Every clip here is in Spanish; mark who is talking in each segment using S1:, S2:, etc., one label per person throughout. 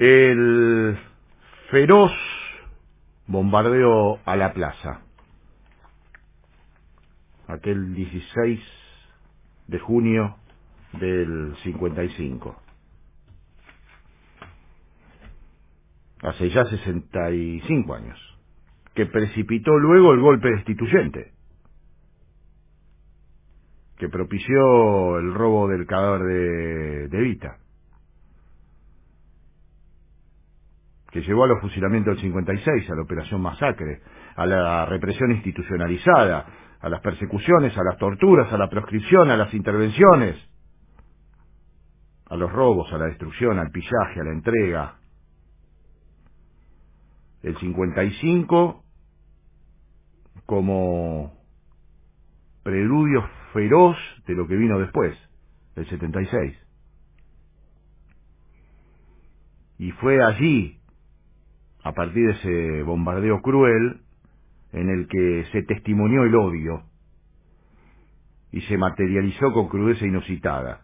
S1: El feroz bombardeo a la plaza, aquel 16 de junio del 55. Hace ya 65 años, que precipitó luego el golpe destituyente, que propició el robo del cadáver de, de Vita. Que llevó a los fusilamientos del 56, a la operación masacre, a la represión institucionalizada, a las persecuciones, a las torturas, a la proscripción, a las intervenciones, a los robos, a la destrucción, al pillaje, a la entrega. El 55 como preludio feroz de lo que vino después, el 76. Y fue allí a partir de ese bombardeo cruel en el que se testimonió el odio y se materializó con crudeza inusitada.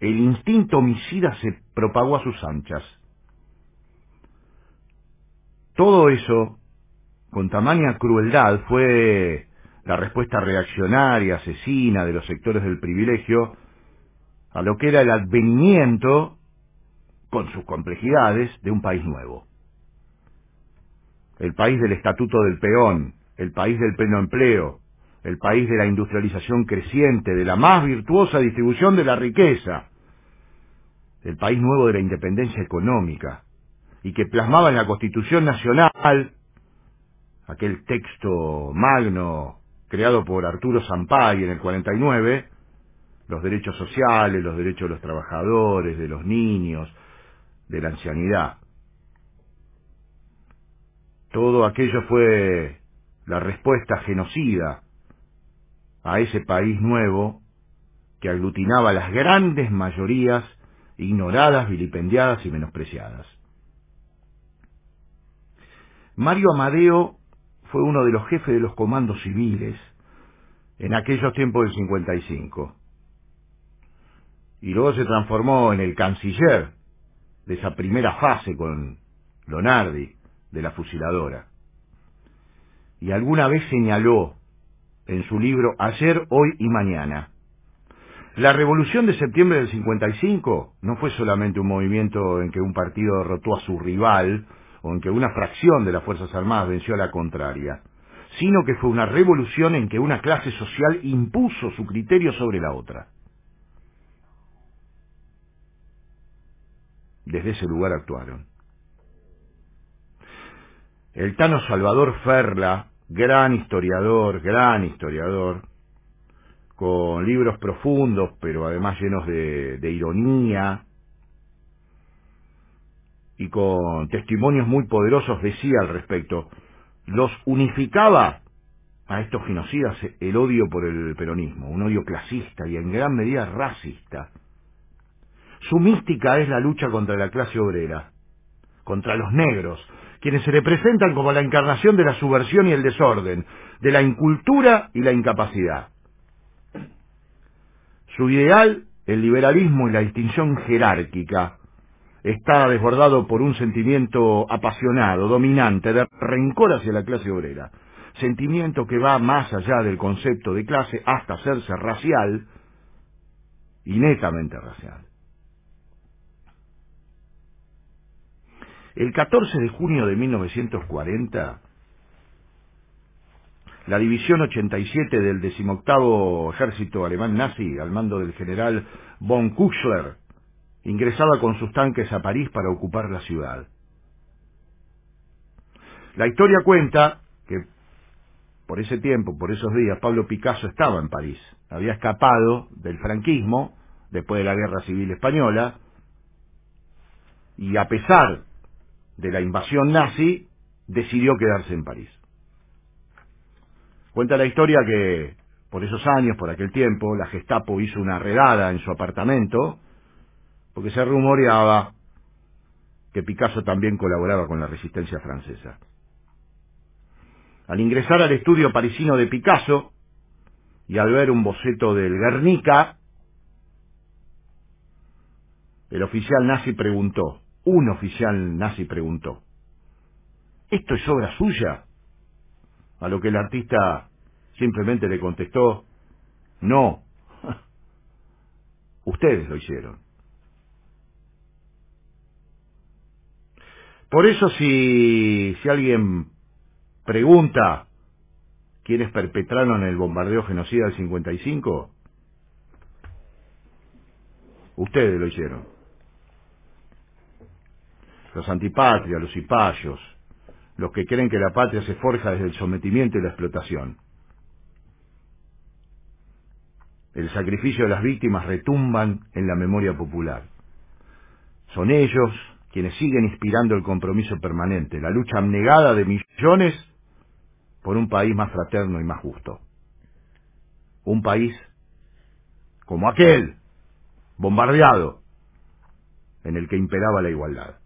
S1: El instinto homicida se propagó a sus anchas. Todo eso, con tamaña crueldad, fue la respuesta reaccionaria, asesina de los sectores del privilegio a lo que era el advenimiento, con sus complejidades, de un país nuevo el país del estatuto del peón, el país del pleno empleo, el país de la industrialización creciente, de la más virtuosa distribución de la riqueza, el país nuevo de la independencia económica, y que plasmaba en la Constitución Nacional, aquel texto magno creado por Arturo Sampay en el 49, los derechos sociales, los derechos de los trabajadores, de los niños, de la ancianidad. Todo aquello fue la respuesta genocida a ese país nuevo que aglutinaba las grandes mayorías ignoradas, vilipendiadas y menospreciadas. Mario Amadeo fue uno de los jefes de los comandos civiles en aquellos tiempos del 55. Y luego se transformó en el canciller de esa primera fase con Lonardi de la fusiladora. Y alguna vez señaló en su libro Ayer, Hoy y Mañana, la revolución de septiembre del 55 no fue solamente un movimiento en que un partido derrotó a su rival o en que una fracción de las Fuerzas Armadas venció a la contraria, sino que fue una revolución en que una clase social impuso su criterio sobre la otra. Desde ese lugar actuaron. El Tano Salvador Ferla, gran historiador, gran historiador, con libros profundos, pero además llenos de, ironía, y con testimonios muy poderosos, decía al respecto, los unificaba a estos genocidas el odio por el peronismo, un odio clasista y en gran medida racista. Su mística es la lucha contra la clase obrera, contra los negros, quienes se representan como la encarnación de la subversión y el desorden, de la incultura y la incapacidad. Su ideal, el liberalismo y la distinción jerárquica, está desbordado por un sentimiento apasionado, dominante, de rencor hacia la clase obrera, sentimiento que va más allá del concepto de clase hasta hacerse racial y netamente racial. El 14 de junio de 1940, la División 87 del 18 Ejército Alemán Nazi, al mando del general von Kuchler, ingresaba con sus tanques a París para ocupar la ciudad. La historia cuenta que por ese tiempo, por esos días, Pablo Picasso estaba en París. Había escapado del franquismo después de la Guerra Civil Española y a pesar de la invasión nazi, decidió quedarse en París. Cuenta la historia que por esos años, por aquel tiempo, la Gestapo hizo una redada en su apartamento porque se rumoreaba que Picasso también colaboraba con la resistencia francesa. Al ingresar al estudio parisino de Picasso y al ver un boceto del Guernica, el oficial nazi preguntó, Un oficial nazi preguntó, ¿esto es obra suya? A lo que el artista simplemente le contestó, no, ustedes lo hicieron. Por eso si, si alguien pregunta quiénes perpetraron el bombardeo genocida del 55, ustedes lo hicieron. Los antipatrias, los cipayos, los que creen que la patria se forja desde el sometimiento y la explotación. El sacrificio de las víctimas retumban en la memoria popular. Son ellos quienes siguen inspirando el compromiso permanente, la lucha abnegada de millones por un país más fraterno y más justo. Un país como aquel, bombardeado, en el que imperaba la igualdad.